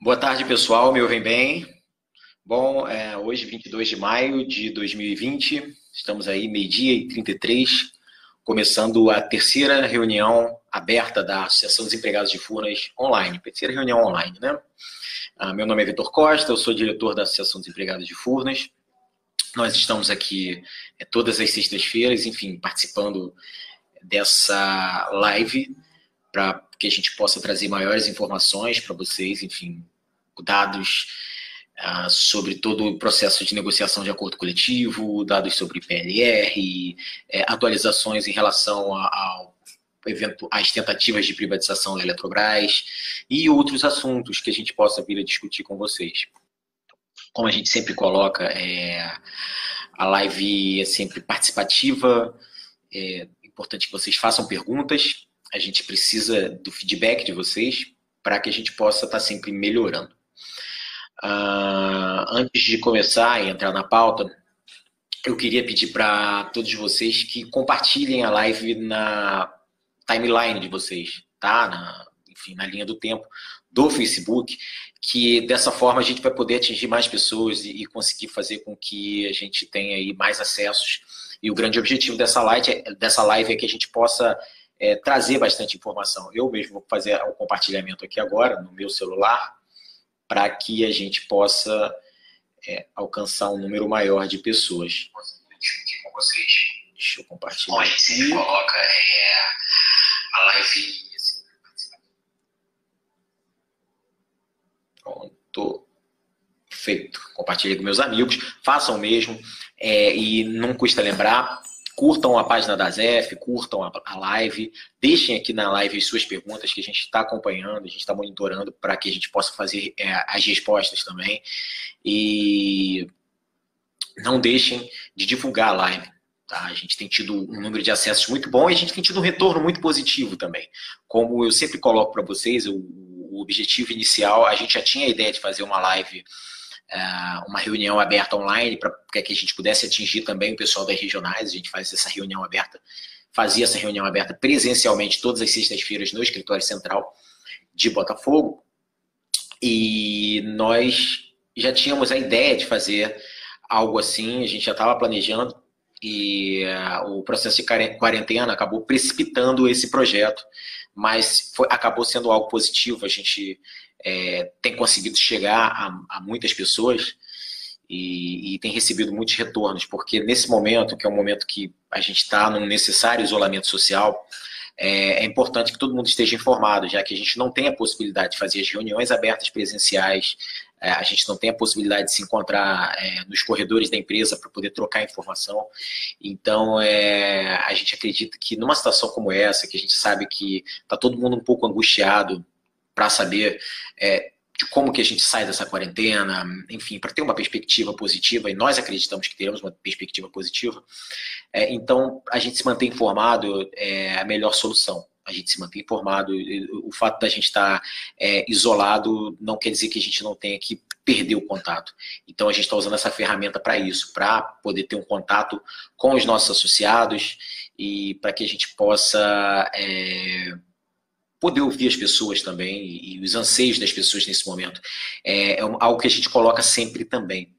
Boa tarde, pessoal. Me ouvem bem? Bom, é, hoje, 22 de maio de 2020, estamos aí, meio-dia e 33, começando a terceira reunião aberta da Associação dos Empregados de Furnas online. Terceira reunião online, né? Ah, meu nome é Vitor Costa, eu sou diretor da Associação dos Empregados de Furnas. Nós estamos aqui é, todas as sextas-feiras, enfim, participando dessa live para que a gente possa trazer maiores informações para vocês, enfim, dados uh, sobre todo o processo de negociação de acordo coletivo, dados sobre PLR, é, atualizações em relação ao evento, às tentativas de privatização da Eletrobras e outros assuntos que a gente possa vir a discutir com vocês. Como a gente sempre coloca, é, a live é sempre participativa, é importante que vocês façam perguntas, a gente precisa do feedback de vocês para que a gente possa estar tá sempre melhorando. Uh, antes de começar e entrar na pauta, eu queria pedir para todos vocês que compartilhem a live na timeline de vocês, tá? Na, enfim, na linha do tempo do Facebook, que dessa forma a gente vai poder atingir mais pessoas e, e conseguir fazer com que a gente tenha aí mais acessos. E o grande objetivo dessa live, é, dessa live é que a gente possa é, trazer bastante informação. Eu mesmo vou fazer o compartilhamento aqui agora no meu celular para que a gente possa é, alcançar um número maior de pessoas. com vocês. Deixa eu compartilhar. Gente sempre coloca é, a live. Assim, Pronto. Feito. Compartilhei com meus amigos. Façam o mesmo. É, e não custa lembrar, curtam a página da ZEF, curtam a, live, deixem aqui na live as suas perguntas que a gente está acompanhando, a gente está monitorando para que a gente possa fazer é, as respostas também. E não deixem de divulgar a live. Tá? A gente tem tido um número de acessos muito bom e a gente tem tido um retorno muito positivo também. Como eu sempre coloco para vocês, o, o objetivo inicial, a gente já tinha a ideia de fazer uma live uma reunião aberta online para que a gente pudesse atingir também o pessoal das regionais. A gente faz essa reunião aberta, fazia essa reunião aberta presencialmente todas as sextas-feiras no escritório central de Botafogo. E nós já tínhamos a ideia de fazer algo assim, a gente já estava planejando e uh, o processo de quarentena acabou precipitando esse projeto, mas foi, acabou sendo algo positivo. A gente é, tem conseguido chegar a, a muitas pessoas e, e, tem recebido muitos retornos, porque nesse momento, que é um momento que a gente está num necessário isolamento social, é, é, importante que todo mundo esteja informado, já que a gente não tem a possibilidade de fazer as reuniões abertas presenciais, é, a gente não tem a possibilidade de se encontrar é, nos corredores da empresa para poder trocar informação. Então, é, a gente acredita que numa situação como essa, que a gente sabe que está todo mundo um pouco angustiado, para saber é, de como que a gente sai dessa quarentena, enfim, para ter uma perspectiva positiva, e nós acreditamos que teremos uma perspectiva positiva, é, então a gente se manter informado é a melhor solução. A gente se manter informado, o fato da gente estar tá, é, isolado não quer dizer que a gente não tenha que perder o contato. Então a gente está usando essa ferramenta para isso, para poder ter um contato com os nossos associados e para que a gente possa é, poder ouvir as pessoas também e, os anseios das pessoas nesse momento. É, é algo que a gente coloca sempre também.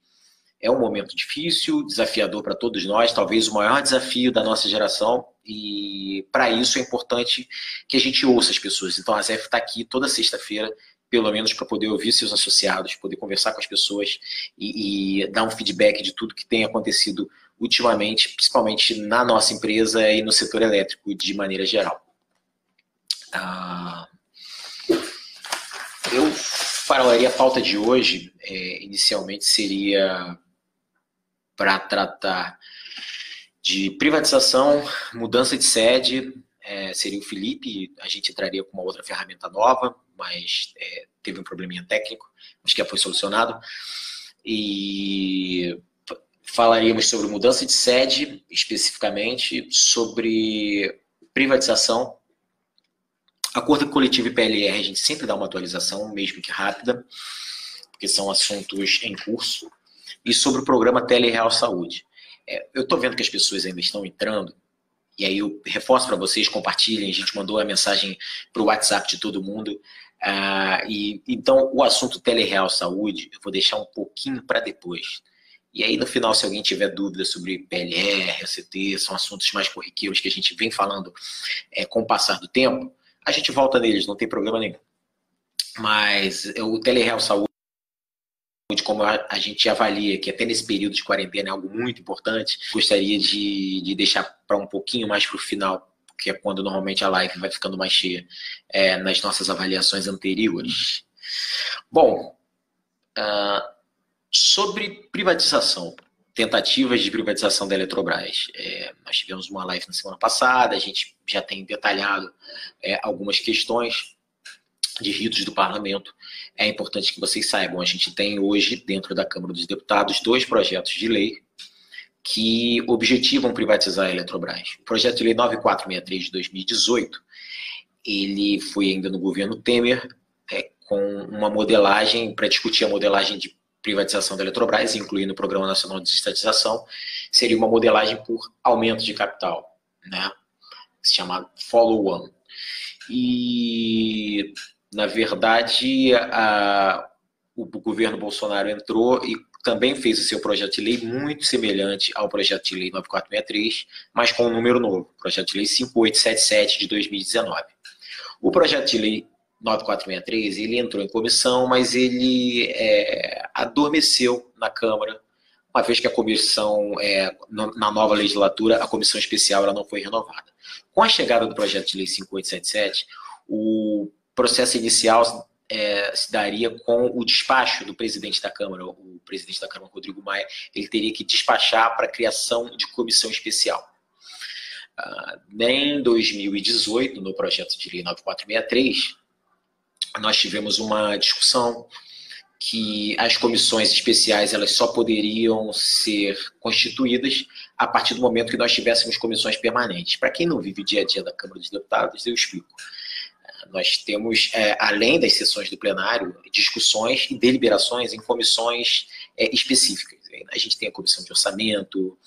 É um momento difícil, desafiador para todos nós, talvez o maior desafio da nossa geração, e para isso é importante que a gente ouça as pessoas. Então a ZEF está aqui toda sexta-feira, pelo menos para poder ouvir seus associados, poder conversar com as pessoas e, e dar um feedback de tudo que tem acontecido ultimamente, principalmente na nossa empresa e no setor elétrico de maneira geral. Ah, eu falaria a pauta de hoje, é, inicialmente seria para tratar de privatização, mudança de sede, é, seria o Felipe, a gente entraria com uma outra ferramenta nova, mas é, teve um probleminha técnico, mas que já foi solucionado. E falaríamos sobre mudança de sede, especificamente sobre privatização Acordo coletivo e PLR, a gente sempre dá uma atualização, mesmo que rápida, porque são assuntos em curso. E sobre o programa Telereal Saúde. É, eu estou vendo que as pessoas ainda estão entrando, e aí eu reforço para vocês, compartilhem, a gente mandou a mensagem para o WhatsApp de todo mundo. Ah, e, então, o assunto telereal saúde, eu vou deixar um pouquinho para depois. E aí, no final, se alguém tiver dúvida sobre PLR, ACT, são assuntos mais corriqueiros que a gente vem falando é, com o passar do tempo, a gente volta neles, não tem problema nenhum. Mas o telereal saúde, como a, gente avalia que até nesse período de quarentena é algo muito importante, gostaria de, de deixar para um pouquinho mais para o final, que é quando normalmente a live vai ficando mais cheia é, nas nossas avaliações anteriores. Bom, uh, sobre privatização, tentativas de privatização da Eletrobras. É, nós tivemos uma live na semana passada, a gente já tem detalhado é, algumas questões de ritos do parlamento. É importante que vocês saibam, a gente tem hoje, dentro da Câmara dos Deputados, dois projetos de lei que objetivam privatizar a Eletrobras. O projeto de lei 9463 de 2018, ele foi ainda no governo Temer, é, com uma modelagem, para discutir a modelagem de privatização da Eletrobras, incluindo o Programa Nacional de Estatização, seria uma modelagem por aumento de capital, né? Se chama follow-on. E, na verdade, a, o governo Bolsonaro entrou e também fez o seu projeto de lei muito semelhante ao projeto de lei 9463, mas com um número novo, projeto de lei 5877 de 2019. O projeto de lei 9463, ele entrou em comissão, mas ele é, adormeceu na Câmara, uma vez que a comissão, é, na nova legislatura, a comissão especial ela não foi renovada. Com a chegada do projeto de lei 5877, o processo inicial é, se daria com o despacho do presidente da Câmara, o presidente da Câmara, Rodrigo Maia, ele teria que despachar para a criação de comissão especial. Uh, em 2018, no projeto de lei 9463, nós tivemos uma discussão que as comissões especiais elas só poderiam ser constituídas a partir do momento que nós tivéssemos comissões permanentes. Para quem não vive o dia a dia da Câmara dos Deputados, eu explico. Nós temos, é, além das sessões do plenário, discussões e deliberações em comissões é, específicas. A gente tem a comissão de orçamento,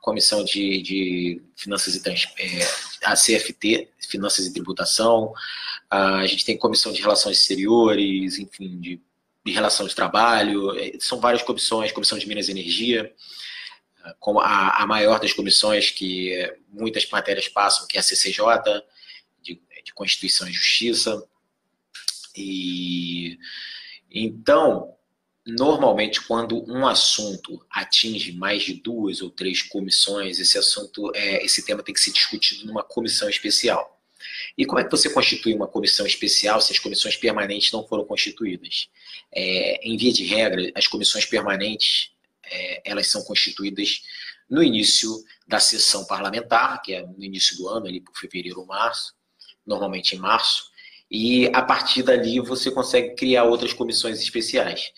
comissão de, de finanças e é, a CFT, finanças e tributação, a gente tem comissão de relações exteriores, enfim, de, de relação de trabalho, é, são várias comissões, comissão de Minas e Energia, como a maior das comissões que muitas matérias passam, que é a CCJ, de, Constituição e Justiça. E então, normalmente quando um assunto atinge mais de duas ou três comissões, esse assunto, é, esse tema tem que ser discutido numa comissão especial. E como é que você constitui uma comissão especial se as comissões permanentes não foram constituídas? É, em via de regra, as comissões permanentes é, elas são constituídas no início da sessão parlamentar, que é no início do ano, ali por fevereiro ou março, normalmente em março, e a partir dali você consegue criar outras comissões especiais.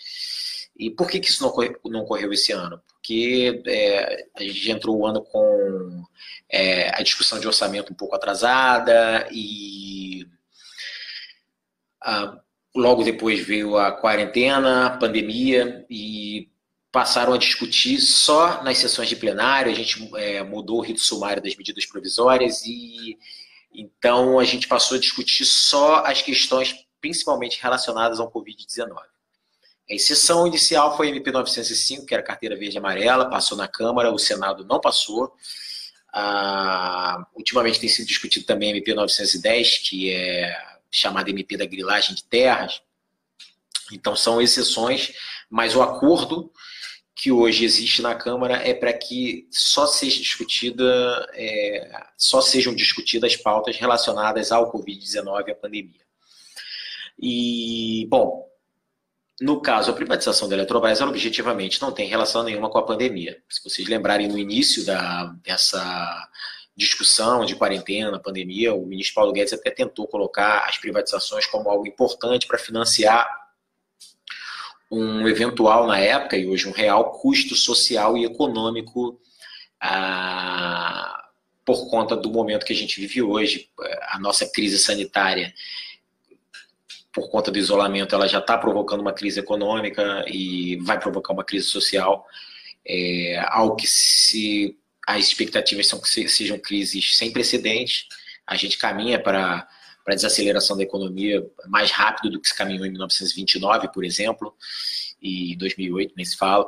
E por que, que isso não ocorreu, não ocorreu esse ano? Porque é, a gente entrou o ano com é, a discussão de orçamento um pouco atrasada e a, logo depois veio a quarentena, a pandemia e passaram a discutir só nas sessões de plenário, a gente é, mudou o rito sumário das medidas provisórias e então a gente passou a discutir só as questões principalmente relacionadas ao Covid-19. A exceção inicial foi a MP 905, que era carteira verde e amarela, passou na Câmara, o Senado não passou. Ah, ultimamente tem sido discutido também a MP 910, que é chamada MP da grilagem de terras. Então são exceções, mas o acordo que hoje existe na Câmara é para que só seja discutida, é, só sejam discutidas pautas relacionadas ao Covid-19 e à pandemia. E, bom, no caso, a privatização da Eletrobras, ela objetivamente não tem relação nenhuma com a pandemia. Se vocês lembrarem no início da, dessa discussão de quarentena, pandemia, o ministro Paulo Guedes até tentou colocar as privatizações como algo importante para financiar um eventual, na época, e hoje um real, custo social e econômico ah, por conta do momento que a gente vive hoje. A nossa crise sanitária por conta do isolamento, ela já está provocando uma crise econômica e vai provocar uma crise social, é, algo que se as expectativas são que sejam crises sem precedentes, a gente caminha para para desaceleração da economia mais rápido do que se caminhou em 1929, por exemplo, e 2008, nem se fala.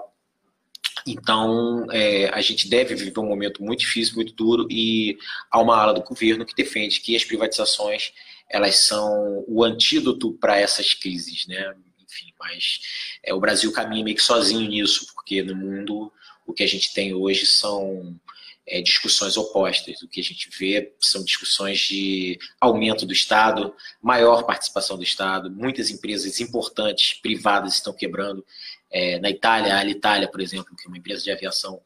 Então, é, a gente deve viver um momento muito difícil, muito duro, e há uma ala do governo que defende que as privatizações elas são o antídoto para essas crises, né? Enfim, mas é, o Brasil caminha meio que sozinho nisso, porque no mundo o que a gente tem hoje são é, discussões opostas. O que a gente vê são discussões de aumento do Estado, maior participação do Estado, muitas empresas importantes privadas estão quebrando. É, na Itália, a Alitalia, por exemplo, que é uma empresa de aviação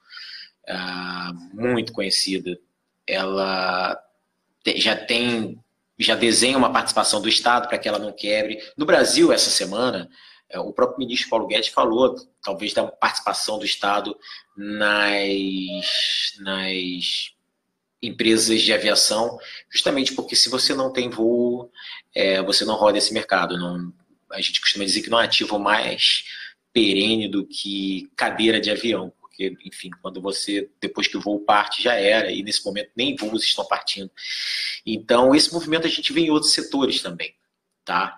ah, muito conhecida, ela já tem já desenha uma participação do Estado para que ela não quebre. No Brasil, essa semana, o próprio ministro Paulo Guedes falou, talvez, da participação do Estado nas, nas empresas de aviação, justamente porque se você não tem voo, é, você não roda esse mercado. Não, a gente costuma dizer que não é ativo mais perene do que cadeira de avião, porque, enfim, quando você, depois que o voo parte, já era, e nesse momento nem voos estão partindo. Então, esse movimento a gente vê em outros setores também, tá?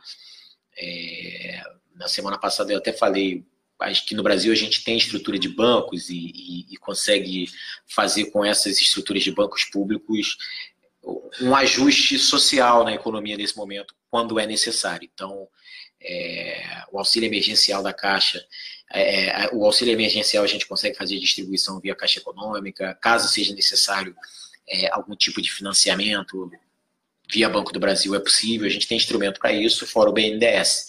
É, na semana passada eu até falei, acho que no Brasil a gente tem estrutura de bancos e, e, e consegue fazer com essas estruturas de bancos públicos um ajuste social na economia nesse momento, quando é necessário. Então, é, o auxílio emergencial da Caixa, é, o auxílio emergencial a gente consegue fazer distribuição via Caixa Econômica, caso seja necessário é, algum tipo de financiamento via Banco do Brasil é possível, a gente tem instrumento para isso, fora o BNDES.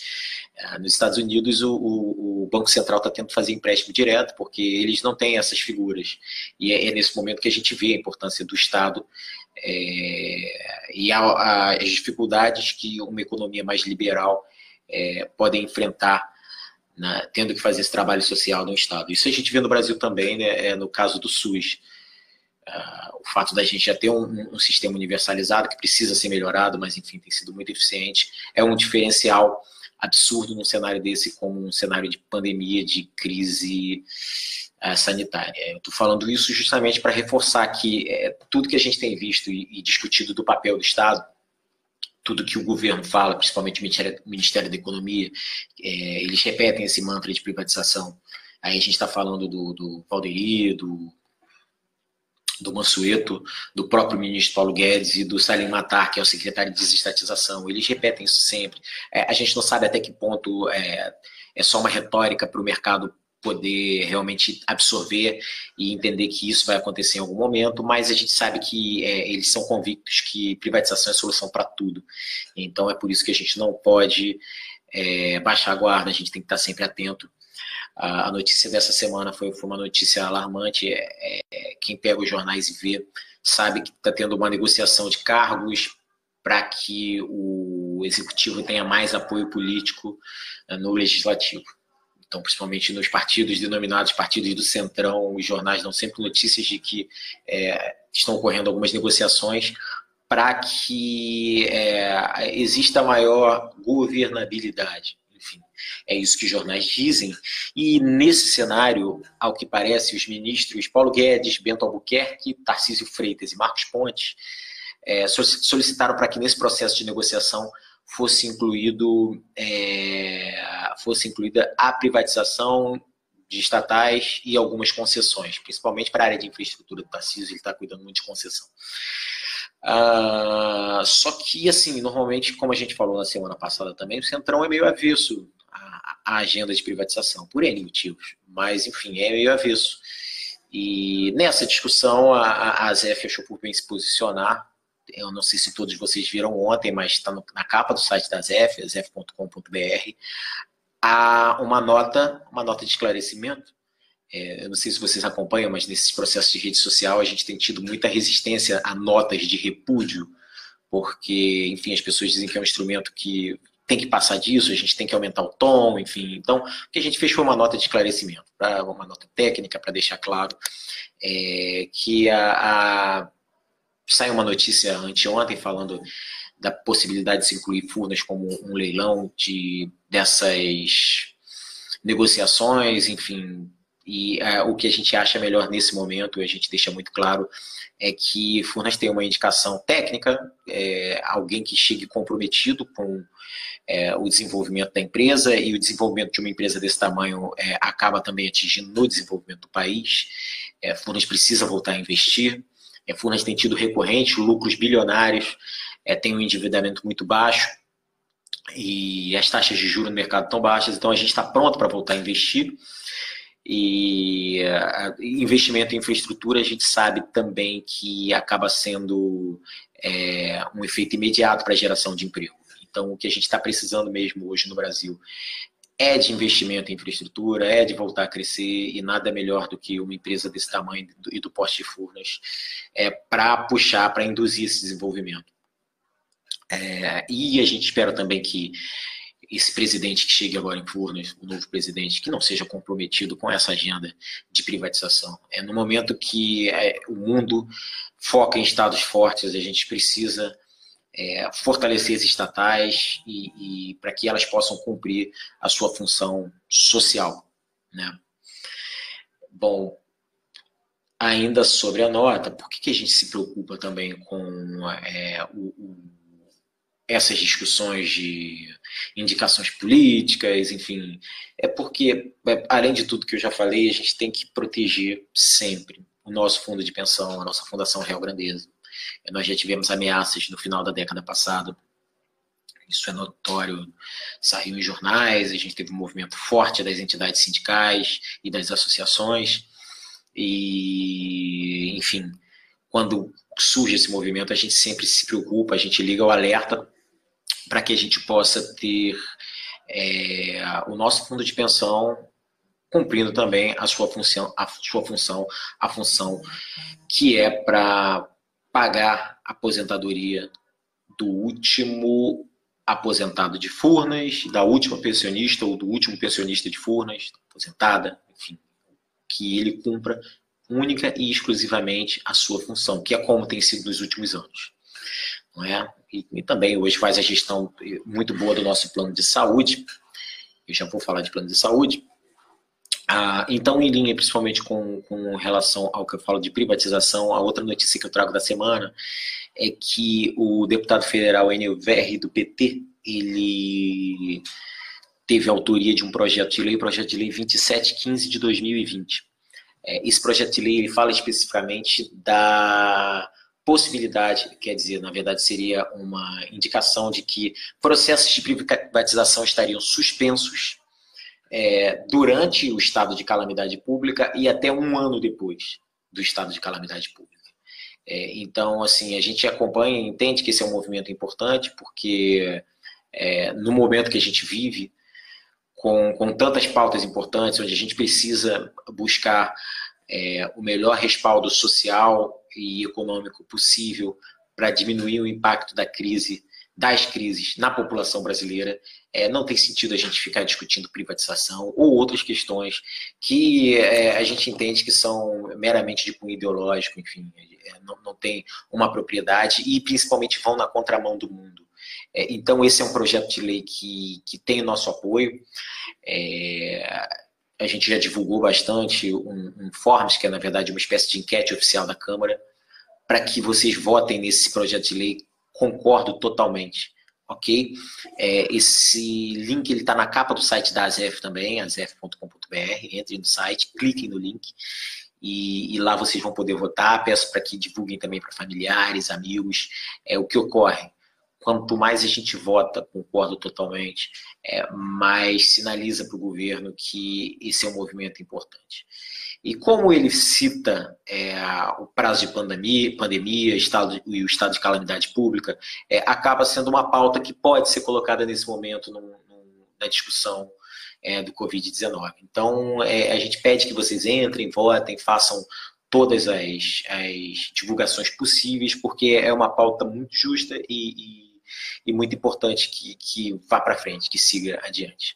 É, nos Estados Unidos, o, o, Banco Central está tentando fazer empréstimo direto, porque eles não têm essas figuras. E é, é nesse momento que a gente vê a importância do Estado é, e a, a, as dificuldades que uma economia mais liberal é, pode enfrentar né, tendo que fazer esse trabalho social no Estado. Isso a gente vê no Brasil também, né, é no caso do SUS. Uh, o fato da gente já ter um, um, sistema universalizado que precisa ser melhorado, mas enfim, tem sido muito eficiente, é um diferencial absurdo num cenário desse, como um cenário de pandemia, de crise uh, sanitária. Eu estou falando isso justamente para reforçar que é, tudo que a gente tem visto e, e, discutido do papel do Estado, tudo que o governo fala, principalmente o Ministério, da Economia, é, eles repetem esse mantra de privatização. Aí a gente está falando do, do do do Mansueto, do próprio ministro Paulo Guedes e do Salim Matar, que é o secretário de desestatização. Eles repetem isso sempre. É, a gente não sabe até que ponto é, é só uma retórica para o mercado poder realmente absorver e entender que isso vai acontecer em algum momento, mas a gente sabe que é, eles são convictos que privatização é solução para tudo. Então é por isso que a gente não pode é, baixar a guarda, a gente tem que estar sempre atento a, notícia dessa semana foi, foi uma notícia alarmante. É, é, quem pega os jornais e vê sabe que está tendo uma negociação de cargos para que o executivo tenha mais apoio político uh, no legislativo. Então, principalmente nos partidos denominados partidos do Centrão, os jornais dão sempre notícias de que é, estão ocorrendo algumas negociações para que é, exista maior governabilidade. Enfim, é isso que jornais dizem. E nesse cenário, ao que parece, os ministros Paulo Guedes, Bento Albuquerque, Tarcísio Freitas e Marcos Pontes é, solicitaram para que nesse processo de negociação fosse incluído é, fosse incluída a privatização de estatais e algumas concessões, principalmente para a área de infraestrutura do Tarcísio, ele está cuidando muito de concessão. Uh, só que, assim, normalmente, como a gente falou na semana passada também, o Centrão é meio avesso à, agenda de privatização, por N motivos. Mas, enfim, é meio avesso. E nessa discussão, a, a ZF achou por bem se posicionar. Eu não sei se todos vocês viram ontem, mas está na capa do site da ZF, zf.com.br, uma nota, uma nota de esclarecimento é, não sei se vocês acompanham, mas nesses processos de rede social a gente tem tido muita resistência a notas de repúdio, porque, enfim, as pessoas dizem que é um instrumento que tem que passar disso, a gente tem que aumentar o tom, enfim. Então, o que a gente fez foi uma nota de esclarecimento, uma nota técnica para deixar claro é, que a, a, saiu uma notícia anteontem falando da possibilidade de se incluir Furnas como um leilão de dessas negociações, enfim, E é, o que a gente acha melhor nesse momento, a gente deixa muito claro, é que Furnas tem uma indicação técnica, é, alguém que chegue comprometido com é, o desenvolvimento da empresa, e o desenvolvimento de uma empresa desse tamanho é, acaba também atingindo no desenvolvimento do país. É, Furnas precisa voltar a investir. É, Furnas tem tido recorrente lucros bilionários, é, tem um endividamento muito baixo e as taxas de juros no mercado estão baixas, então a gente está pronto para voltar a investir. E uh, investimento em infraestrutura a gente sabe também que acaba sendo é, um efeito imediato para a geração de emprego. Então, o que a gente está precisando mesmo hoje no Brasil é de investimento em infraestrutura, é de voltar a crescer, e nada melhor do que uma empresa desse tamanho e do poste de Furnas é, para puxar, para induzir esse desenvolvimento. É, e a gente espera também que esse presidente que chegue agora em Furnas, o novo presidente, que não seja comprometido com essa agenda de privatização. É no momento que é, o mundo foca em estados fortes, a gente precisa é, fortalecer as estatais e, e para que elas possam cumprir a sua função social. Né? Bom, ainda sobre a nota, por que, que a gente se preocupa também com é, o, o essas discussões de indicações políticas, enfim, é porque, é, além de tudo que eu já falei, a gente tem que proteger sempre o nosso fundo de pensão, a nossa Fundação Real Grandeza. Nós já tivemos ameaças no final da década passada, isso é notório, saiu em jornais, a gente teve um movimento forte das entidades sindicais e das associações, e, enfim, quando surge esse movimento, a gente sempre se preocupa, a gente liga o alerta para que a gente possa ter é, o nosso fundo de pensão cumprindo também a sua função, a sua função, a função que é para pagar a aposentadoria do último aposentado de Furnas, da última pensionista ou do último pensionista de Furnas, aposentada, enfim, que ele cumpra única e exclusivamente a sua função, que é como tem sido nos últimos anos. Não é? E, e, também hoje faz a gestão muito boa do nosso plano de saúde. Eu já vou falar de plano de saúde. Ah, então, em linha principalmente com, com relação ao que eu falo de privatização, a outra notícia que eu trago da semana é que o deputado federal Enel Verri, do PT, ele teve autoria de um projeto de lei, projeto de lei 2715 de 2020. É, esse projeto de lei ele fala especificamente da possibilidade, quer dizer, na verdade seria uma indicação de que processos de privatização estariam suspensos é, durante o estado de calamidade pública e até um ano depois do estado de calamidade pública. É, então, assim, a gente acompanha e entende que esse é um movimento importante, porque é, no momento que a gente vive, com, com tantas pautas importantes, onde a gente precisa buscar é, o melhor respaldo social e econômico possível para diminuir o impacto da crise, das crises na população brasileira. É, não tem sentido a gente ficar discutindo privatização ou outras questões que é, a gente entende que são meramente de cunho ideológico, enfim, é, não, não tem uma propriedade e principalmente vão na contramão do mundo. É, então, esse é um projeto de lei que, que tem o nosso apoio. É, a gente já divulgou bastante um, um Forms, que é, na verdade, uma espécie de enquete oficial da Câmara, para que vocês votem nesse projeto de lei. Concordo totalmente, ok? É, esse link está na capa do site da ASEF também, azef.com.br. Entrem no site, cliquem no link e, e lá vocês vão poder votar. Peço para que divulguem também para familiares, amigos, é o que ocorre quanto mais a gente vota, concordo totalmente, é, mais sinaliza para o governo que esse é um movimento importante. E como ele cita é, o prazo de pandemia, pandemia estado, e o estado de calamidade pública, é, acaba sendo uma pauta que pode ser colocada nesse momento no, no, na discussão é, do Covid-19. Então, é, a gente pede que vocês entrem, votem, façam todas as, as divulgações possíveis, porque é uma pauta muito justa e, e e muito importante que, que vá para frente, que siga adiante.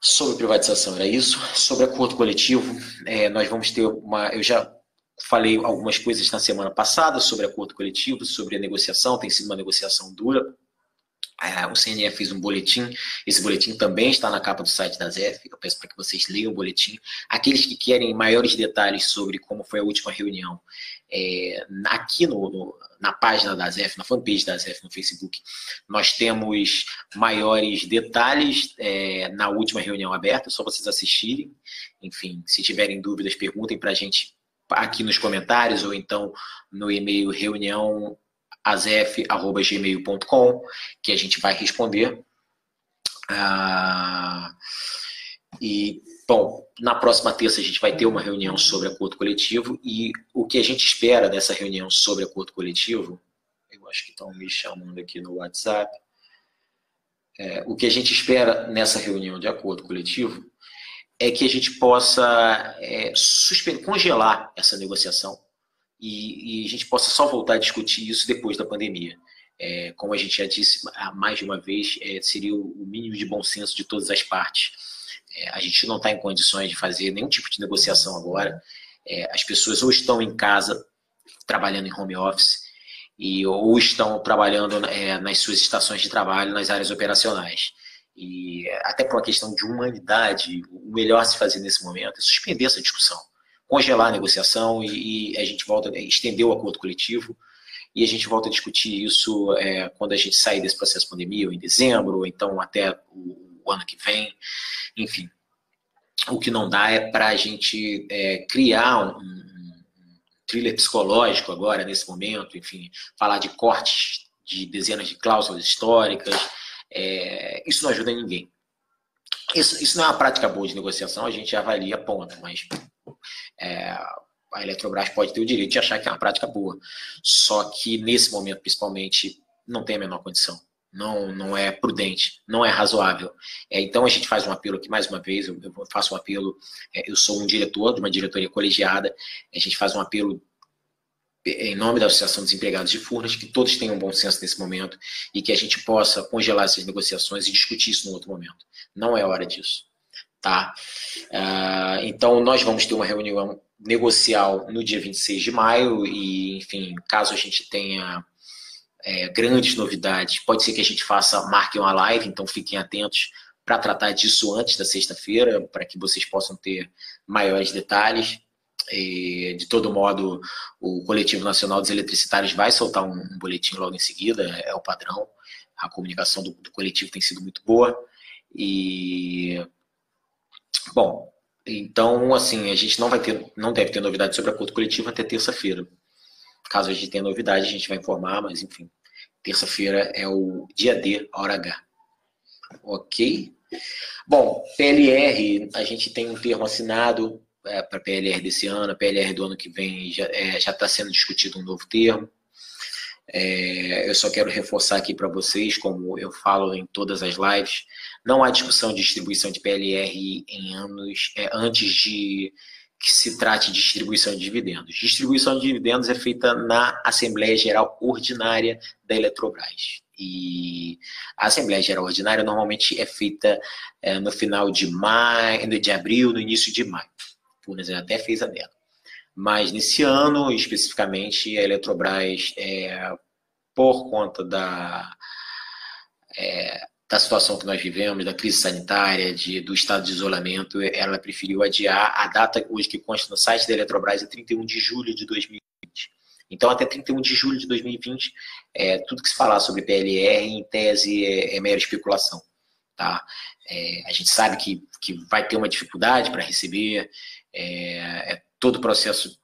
Sobre privatização era isso. Sobre acordo coletivo, é, nós vamos ter uma. Eu já falei algumas coisas na semana passada sobre acordo coletivo, sobre a negociação, tem sido uma negociação dura. é, o CNE fez um boletim, esse boletim também está na capa do site da ZEF, eu peço para que vocês leiam o boletim. Aqueles que querem maiores detalhes sobre como foi a última reunião, é, aqui no, no, na página da ZEF, na fanpage da ZEF no Facebook, nós temos maiores detalhes é, na última reunião aberta, só vocês assistirem. Enfim, se tiverem dúvidas, perguntem para a gente aqui nos comentários ou então no e-mail reunião azef.gmail.com, que a gente vai responder. Ah, e, bom, na próxima terça a gente vai ter uma reunião sobre acordo coletivo e o que a gente espera dessa reunião sobre acordo coletivo, eu acho que estão me chamando aqui no WhatsApp, é, o que a gente espera nessa reunião de acordo coletivo é que a gente possa é, congelar essa negociação e, e, a gente possa só voltar a discutir isso depois da pandemia. É, como a gente já disse mais de uma vez, é, seria o mínimo de bom senso de todas as partes. É, a gente não está em condições de fazer nenhum tipo de negociação agora. É, as pessoas ou estão em casa, trabalhando em home office, e, ou estão trabalhando é, nas suas estações de trabalho, nas áreas operacionais. E até por uma questão de humanidade, o melhor se fazer nesse momento é suspender essa discussão congelar a negociação e, e a gente volta estender o acordo coletivo e a gente volta a discutir isso é, quando a gente sair desse processo de pandemia, ou em dezembro, ou então até o, o ano que vem, enfim. O que não dá é para a gente é, criar um, um, thriller psicológico agora, nesse momento, enfim, falar de cortes de dezenas de cláusulas históricas, é, isso não ajuda ninguém. Isso, isso não é uma prática boa de negociação, a gente avalia ponto, mas é, a Eletrobras pode ter o direito de achar que é uma prática boa. Só que nesse momento, principalmente, não tem a menor condição. Não, não é prudente, não é razoável. É, então a gente faz um apelo aqui mais uma vez. Eu, faço um apelo. É, eu sou um diretor de uma diretoria colegiada. A gente faz um apelo em nome da Associação dos Empregados de Furnas, que todos tenham bom senso nesse momento e que a gente possa congelar essas negociações e discutir isso no outro momento. Não é hora disso. Tá? Uh, então, nós vamos ter uma reunião negocial no dia 26 de maio e, enfim, caso a gente tenha é, grandes novidades, pode ser que a gente faça, marque uma live, então fiquem atentos para tratar disso antes da sexta-feira, para que vocês possam ter maiores detalhes. E, de todo modo, o Coletivo Nacional dos Eletricitários vai soltar um, um boletim logo em seguida, é o padrão. A comunicação do, do coletivo tem sido muito boa. E Bom, então, assim, a gente não vai ter, não deve ter novidade sobre acordo coletivo até terça-feira. Caso a gente tenha novidade, a gente vai informar, mas enfim, terça-feira é o dia D, hora H. Ok? Bom, PLR, a gente tem um termo assinado é, para PLR desse ano, PLR do ano que vem já está é, sendo discutido um novo termo. É, eu só quero reforçar aqui para vocês, como eu falo em todas as lives, não há discussão de distribuição de PLR em anos é, antes de que se trate de distribuição de dividendos. Distribuição de dividendos é feita na Assembleia Geral Ordinária da Eletrobras. E a Assembleia Geral Ordinária normalmente é feita é, no final de maio, de abril, no início de maio. Furnas até fez a dela. Mas nesse ano, especificamente, a Eletrobras, é, por conta da, é, da situação que nós vivemos, da crise sanitária, de, do estado de isolamento, ela preferiu adiar a data hoje que consta no site da Eletrobras é 31 de julho de 2020. Então, até 31 de julho de 2020, é, tudo que se falar sobre PLR, em tese, é, é mera especulação. Tá? É, a gente sabe que, que vai ter uma dificuldade para receber, é todo o processo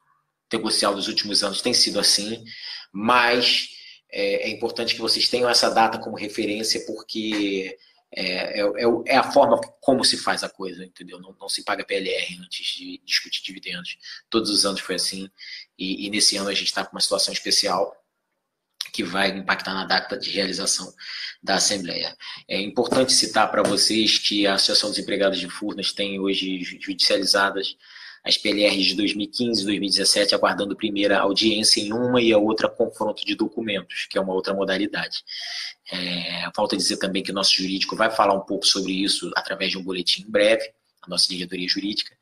negocial dos últimos anos tem sido assim, mas é, é, importante que vocês tenham essa data como referência, porque é, é, é, é, a forma como se faz a coisa, entendeu? Não, não, se paga PLR antes de discutir dividendos. Todos os anos foi assim, e, e nesse ano a gente está com uma situação especial que vai impactar na data de realização da Assembleia. É importante citar para vocês que a Associação dos Empregados de Furnas tem hoje judicializadas as PLRs de 2015 e 2017, aguardando primeira audiência em uma e a outra confronto de documentos, que é uma outra modalidade. É, falta dizer também que o nosso jurídico vai falar um pouco sobre isso através de um boletim em breve, a nossa diretoria jurídica.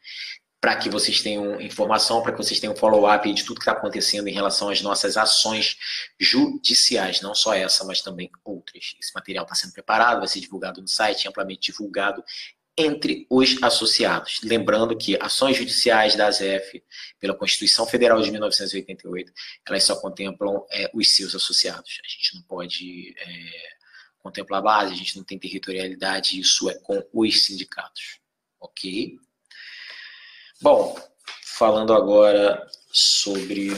para que vocês tenham informação, para que vocês tenham follow-up de tudo que está acontecendo em relação às nossas ações judiciais, não só essa, mas também outras. Esse material está sendo preparado, vai ser divulgado no site, amplamente divulgado entre os associados. Lembrando que ações judiciais da ASEF, pela Constituição Federal de 1988, elas só contemplam é, os seus associados. A gente não pode é, contemplar a base, a gente não tem territorialidade, isso é com os sindicatos. Ok? Bom, falando agora sobre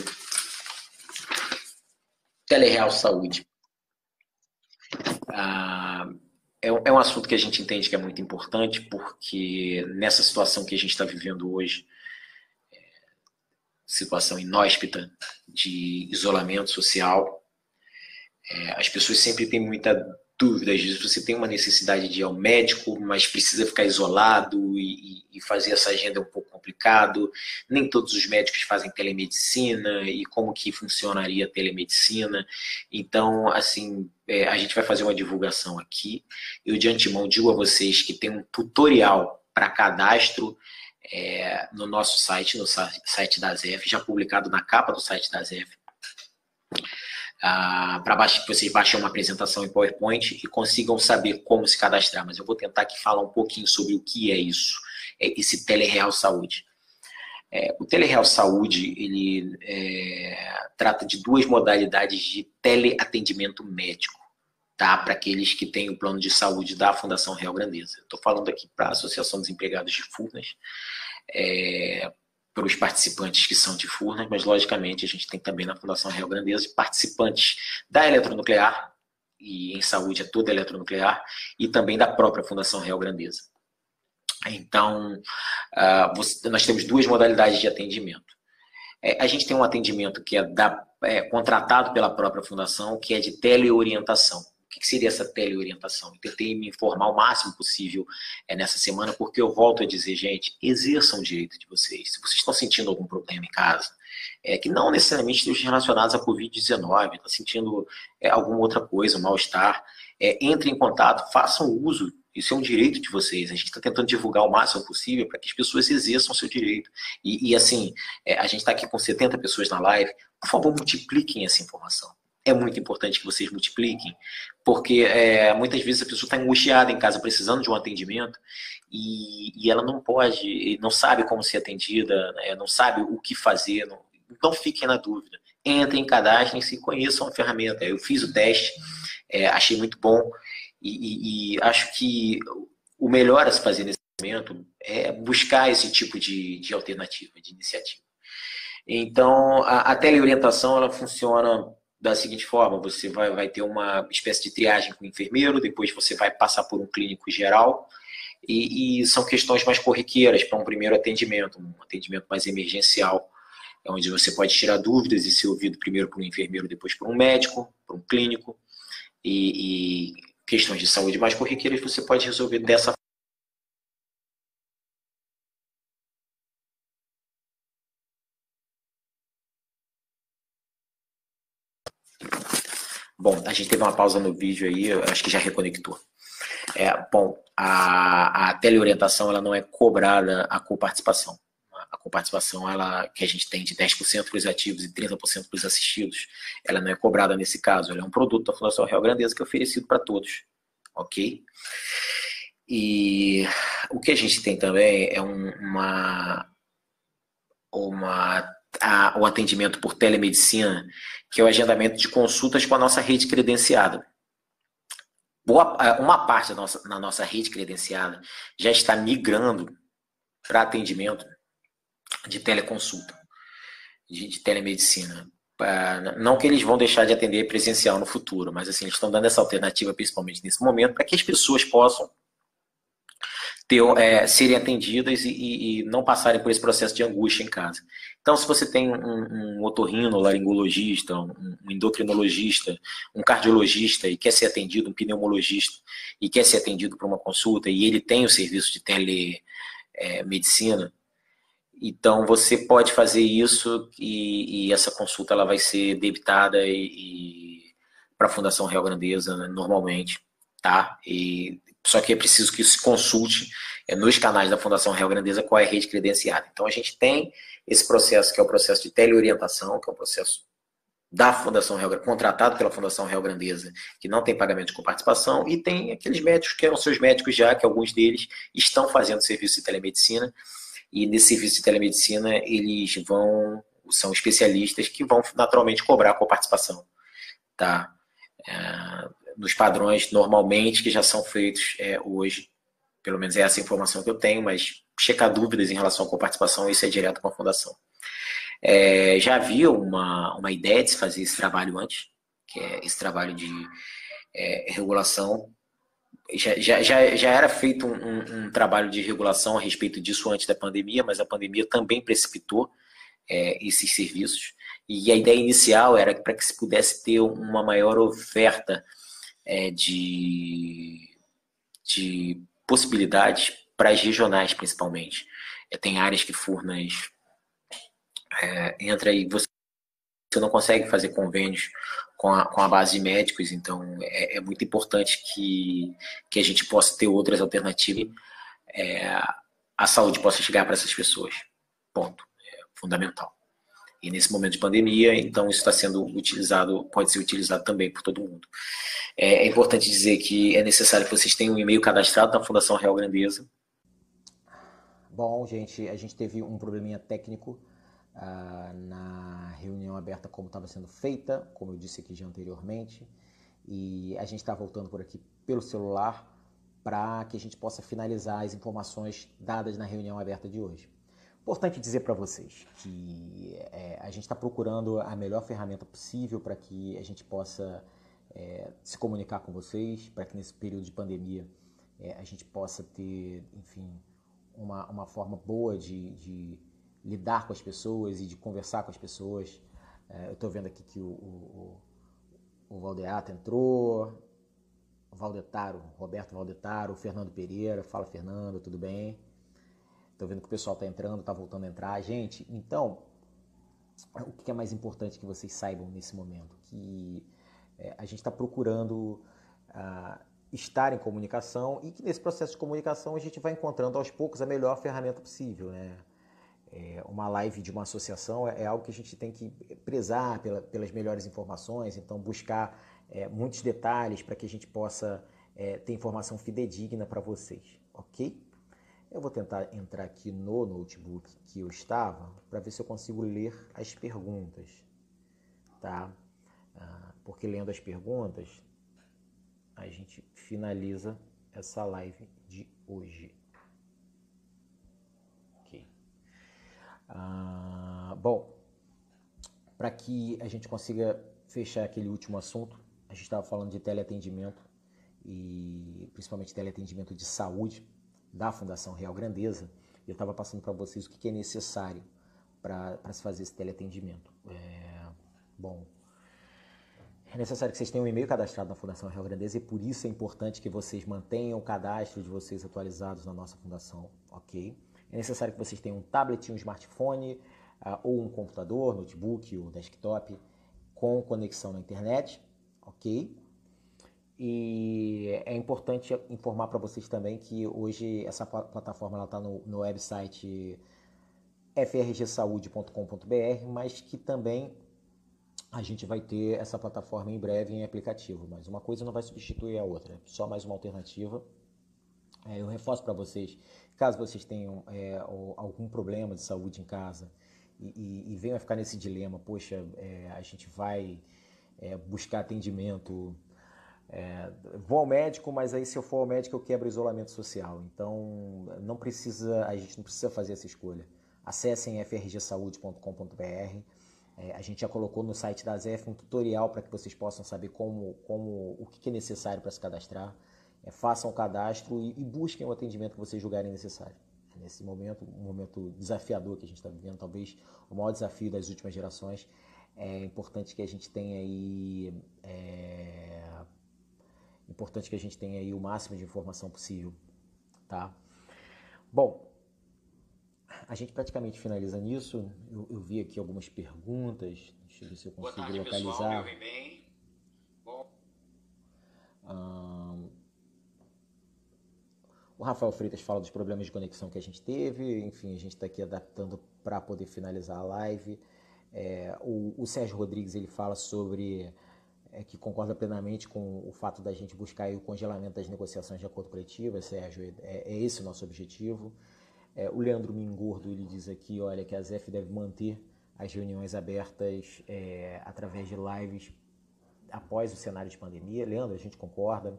Telereal Saúde. Ah, é, é um assunto que a gente entende que é muito importante, porque nessa situação que a gente está vivendo hoje, é, situação inóspita de isolamento social, é, as pessoas sempre têm muita dúvida. Às vezes você tem uma necessidade de ir ao médico, mas precisa ficar isolado e, e, fazer essa agenda é um pouco complicado. Nem todos os médicos fazem telemedicina e como que funcionaria a telemedicina. Então, assim, é, a gente vai fazer uma divulgação aqui. Eu de antemão digo a vocês que tem um tutorial para cadastro é, no nosso site, no site da ZF, já publicado na capa do site da ZF ah, para que vocês baixem uma apresentação em PowerPoint e consigam saber como se cadastrar. Mas eu vou tentar aqui falar um pouquinho sobre o que é isso, é esse Telereal Saúde. É, o Telereal Saúde ele é, trata de duas modalidades de teleatendimento médico, tá? Para aqueles que têm o plano de saúde da Fundação Real Grandeza. Estou falando aqui para a Associação dos Empregados de Furnas, é, para os participantes que são de Furnas, mas logicamente a gente tem também na Fundação Real Grandeza participantes da eletronuclear, e em saúde é toda eletronuclear, e também da própria Fundação Real Grandeza. Então, uh, nós temos duas modalidades de atendimento. É, a gente tem um atendimento que é, da, é contratado pela própria fundação, que é de teleorientação que seria essa teleorientação? Eu tentei me informar o máximo possível é, nessa semana, porque eu volto a dizer, gente, exerçam o direito de vocês. Se vocês estão sentindo algum problema em casa, é, que não necessariamente esteja relacionados à Covid-19, está sentindo é, alguma outra coisa, um mal-estar, é, entre em contato, façam uso isso é um direito de vocês. A gente está tentando divulgar o máximo possível para que as pessoas exerçam o seu direito. E, e assim, é, a gente está aqui com 70 pessoas na live. Por favor, multipliquem essa informação é muito importante que vocês multipliquem, porque é, muitas vezes a pessoa está angustiada em casa, precisando de um atendimento, e, e, ela não pode, não sabe como ser atendida, né, não sabe o que fazer, não, não fiquem na dúvida. Entrem, cadastrem-se conheçam a ferramenta. Eu fiz o teste, é, achei muito bom, e, e, e, acho que o melhor a se fazer nesse momento é buscar esse tipo de, de alternativa, de iniciativa. Então, a, a teleorientação, ela funciona da seguinte forma: você vai, vai ter uma espécie de triagem com o enfermeiro, depois você vai passar por um clínico geral, e, e são questões mais corriqueiras para um primeiro atendimento, um atendimento mais emergencial, é onde você pode tirar dúvidas e ser ouvido primeiro por um enfermeiro, depois por um médico, por um clínico, e, e questões de saúde mais corriqueiras você pode resolver dessa Bom, a gente teve uma pausa no vídeo aí, acho que já reconectou. É, bom, a, a teleorientação ela não é cobrada a coparticipação. A coparticipação ela, que a gente tem de 10% para os ativos e 30% para os assistidos, ela não é cobrada nesse caso. Ela é um produto da Fundação Real Grandeza que é oferecido para todos. Ok? E o que a gente tem também é um, uma, uma a, o atendimento por telemedicina, que é o agendamento de consultas com a nossa rede credenciada. Boa, uma parte da nossa, na nossa rede credenciada já está migrando para atendimento de teleconsulta, de, de telemedicina. Não que eles vão deixar de atender presencial no futuro, mas assim, eles estão dando essa alternativa, principalmente nesse momento, para que as pessoas possam ter, é, serem atendidas e, e, não passarem por esse processo de angústia em casa. Então, se você tem um, um otorrino, laringologista, um, endocrinologista, um cardiologista e quer ser atendido, um pneumologista, e quer ser atendido por uma consulta, e ele tem o serviço de telemedicina, então você pode fazer isso e, e, essa consulta ela vai ser debitada e, para a Fundação Real Grandeza normalmente, tá? E só que é preciso que se consulte é, nos canais da Fundação Real Grandeza qual é a rede credenciada. Então a gente tem esse processo que é o processo de teleorientação, que é o processo da Fundação Real, contratado pela Fundação Real Grandeza, que não tem pagamento de coparticipação, e tem aqueles médicos que eram seus médicos já, que alguns deles estão fazendo serviço de telemedicina, e nesse serviço de telemedicina eles vão, são especialistas que vão naturalmente cobrar coparticipação, tá? É, nos padrões normalmente que já são feitos é, hoje, pelo menos é essa informação que eu tenho, mas checar dúvidas em relação à coparticipação, isso é direto com a Fundação. É, já havia uma, uma ideia de se fazer esse trabalho antes, que é esse trabalho de é, regulação. Já, já, já, já era feito um, um, um, trabalho de regulação a respeito disso antes da pandemia, mas a pandemia também precipitou é, esses serviços. E a ideia inicial era para que se pudesse ter uma maior oferta é, de, de possibilidades para as regionais, principalmente. É, tem áreas que Furnas é, entra e você, não consegue fazer convênios com a, com a base de médicos, então é, é muito importante que, que a gente possa ter outras alternativas, é, a saúde possa chegar para essas pessoas. Ponto. É fundamental. E nesse momento de pandemia, então isso está sendo utilizado, pode ser utilizado também por todo mundo. É, é importante dizer que é necessário que vocês tenham um e-mail cadastrado na Fundação Real Grandeza. Bom, gente, a gente teve um probleminha técnico uh, na reunião aberta como estava sendo feita, como eu disse aqui já anteriormente, e a gente está voltando por aqui pelo celular para que a gente possa finalizar as informações dadas na reunião aberta de hoje. Importante dizer para vocês que é, a gente está procurando a melhor ferramenta possível para que a gente possa é, se comunicar com vocês, para que nesse período de pandemia é, a gente possa ter, enfim, uma, uma forma boa de, de lidar com as pessoas e de conversar com as pessoas. É, eu estou vendo aqui que o, o, o Valdeato entrou, o Valdetaro, Roberto Valdetaro, o Fernando Pereira. Fala, Fernando, tudo bem? Estou vendo que o pessoal está entrando, está voltando a entrar. Gente, então, o que é mais importante que vocês saibam nesse momento? Que é, a gente está procurando uh, estar em comunicação e que nesse processo de comunicação a gente vai encontrando aos poucos a melhor ferramenta possível, né? É, uma live de uma associação é, é, algo que a gente tem que prezar pela, pelas melhores informações, então buscar é, muitos detalhes para que a gente possa é, ter informação fidedigna para vocês, ok? Eu vou tentar entrar aqui no notebook que eu estava para ver se eu consigo ler as perguntas, tá? Ah, porque lendo as perguntas a gente finaliza essa live de hoje. Ah, bom, para que a gente consiga fechar aquele último assunto, a gente estava falando de teleatendimento e principalmente teleatendimento de saúde da Fundação Real Grandeza. E eu estava passando para vocês o que, que é necessário para se fazer esse teleatendimento. É, bom, é necessário que vocês tenham um e-mail cadastrado na Fundação Real Grandeza e por isso é importante que vocês mantenham o cadastro de vocês atualizados na nossa fundação, ok? É necessário que vocês tenham um tablet, um smartphone uh, ou um computador, notebook ou desktop com conexão na internet, ok? E é importante informar para vocês também que hoje essa plataforma está no, no website frgsaude.com.br, mas que também a gente vai ter essa plataforma em breve em aplicativo. Mas uma coisa não vai substituir a outra, só mais uma alternativa. É, eu reforço para vocês Caso vocês tenham é, algum problema de saúde em casa e, e, e venham a ficar nesse dilema, poxa, é, a gente vai é, buscar atendimento, é, vou ao médico, mas aí se eu for ao médico eu quebro o isolamento social. Então não precisa, a gente não precisa fazer essa escolha. Acessem frgsaude.com.br. É, a gente já colocou no site da ZF um tutorial para que vocês possam saber como, como o que é necessário para se cadastrar é, façam o cadastro e, e, busquem o atendimento que vocês julgarem necessário. Nesse momento, um momento desafiador que a gente está vivendo, talvez o maior desafio das últimas gerações, é importante que a gente tenha aí é, importante que a gente tenha aí o máximo de informação possível, tá? Bom, a gente praticamente finaliza nisso. Eu, eu vi aqui algumas perguntas. Deixa eu ver se eu consigo tarde, localizar. Pessoal, Bom. O Rafael Freitas fala dos problemas de conexão que a gente teve, enfim, a gente está aqui adaptando para poder finalizar a live. É, o, o, Sérgio Rodrigues ele fala sobre é, que concorda plenamente com o fato da gente buscar o congelamento das negociações de acordo coletivo, Sérgio, é, é esse o nosso objetivo. É, o Leandro Mingordo ele diz aqui, olha, que a ZEF deve manter as reuniões abertas é, através de lives após o cenário de pandemia. Leandro, a gente concorda.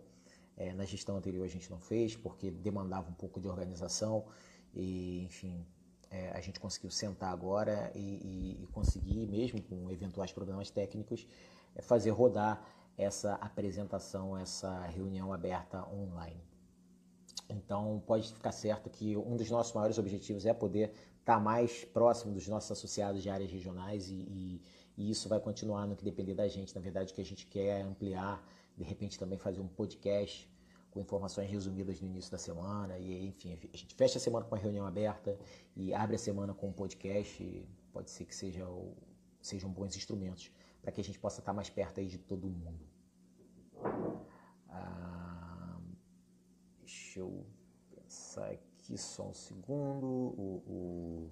É, na gestão anterior a gente não fez porque demandava um pouco de organização e, enfim, é, a gente conseguiu sentar agora e, e, e, conseguir, mesmo com eventuais problemas técnicos, é, fazer rodar essa apresentação, essa reunião aberta online. Então, pode ficar certo que um dos nossos maiores objetivos é poder estar mais próximo dos nossos associados de áreas regionais e, e isso vai continuar no que depender da gente. Na verdade, o que a gente quer é ampliar, de repente também fazer um podcast com informações resumidas no início da semana. E enfim, a gente fecha a semana com uma reunião aberta e abre a semana com um podcast. Pode ser que seja o, sejam bons instrumentos para que a gente possa estar mais perto aí de todo mundo. Ah, deixa eu pensar aqui só um segundo. O, o,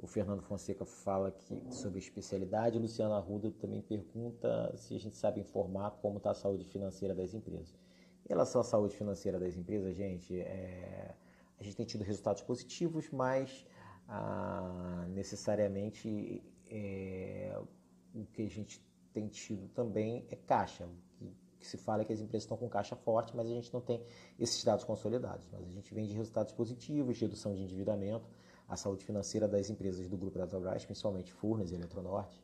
o Fernando Fonseca fala que, sobre especialidade. O Luciano Arruda também pergunta se a gente sabe informar como está a saúde financeira das empresas. Em relação à saúde financeira das empresas, gente, é, a gente tem tido resultados positivos, mas ah, necessariamente é, o que a gente tem tido também é caixa. Que, que, se fala é que as empresas estão com caixa forte, mas a gente não tem esses dados consolidados. Mas a gente vem de resultados positivos, de redução de endividamento, a saúde financeira das empresas do Grupo Eletrobras, principalmente Furnas, Eletronorte,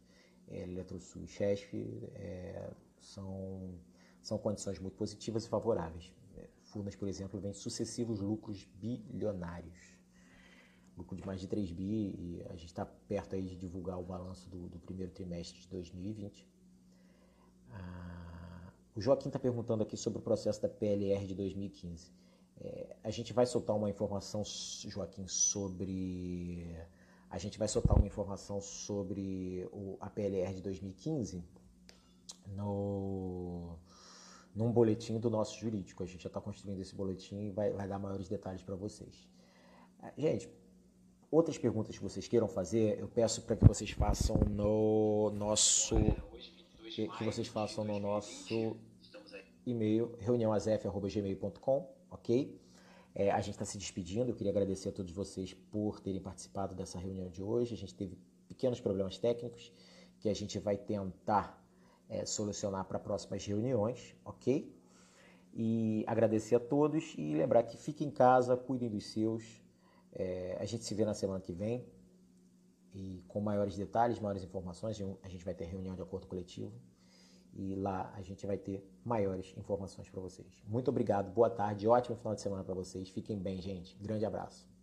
Eletrosul e Chesf, é, são são condições muito positivas e favoráveis. É, Furnas, por exemplo, vem sucessivos lucros bilionários. Lucro de mais de 3 bi e a gente está perto aí de divulgar o balanço do, do primeiro trimestre de 2020. Ah, o Joaquim está perguntando aqui sobre o processo da PLR de 2015. É, a gente vai soltar uma informação, Joaquim, sobre. A gente vai soltar uma informação sobre o, a PLR de 2015 no, num boletim do nosso jurídico. A gente já está construindo esse boletim e vai, vai dar maiores detalhes para vocês. Ah, gente, outras perguntas que vocês queiram fazer, eu peço para que vocês façam no nosso que, que vocês façam no nosso e-mail reuniãoazf@gmail.com, ok? É, a gente está se despedindo. Eu queria agradecer a todos vocês por terem participado dessa reunião de hoje. A gente teve pequenos problemas técnicos que a gente vai tentar é, solucionar para próximas reuniões, ok? E agradecer a todos e lembrar que fiquem em casa, cuidem dos seus. É, a gente se vê na semana que vem e com maiores detalhes, maiores informações. A gente vai ter reunião de acordo coletivo e lá a gente vai ter maiores informações para vocês. Muito obrigado, boa tarde, ótimo final de semana para vocês. Fiquem bem, gente. Grande abraço.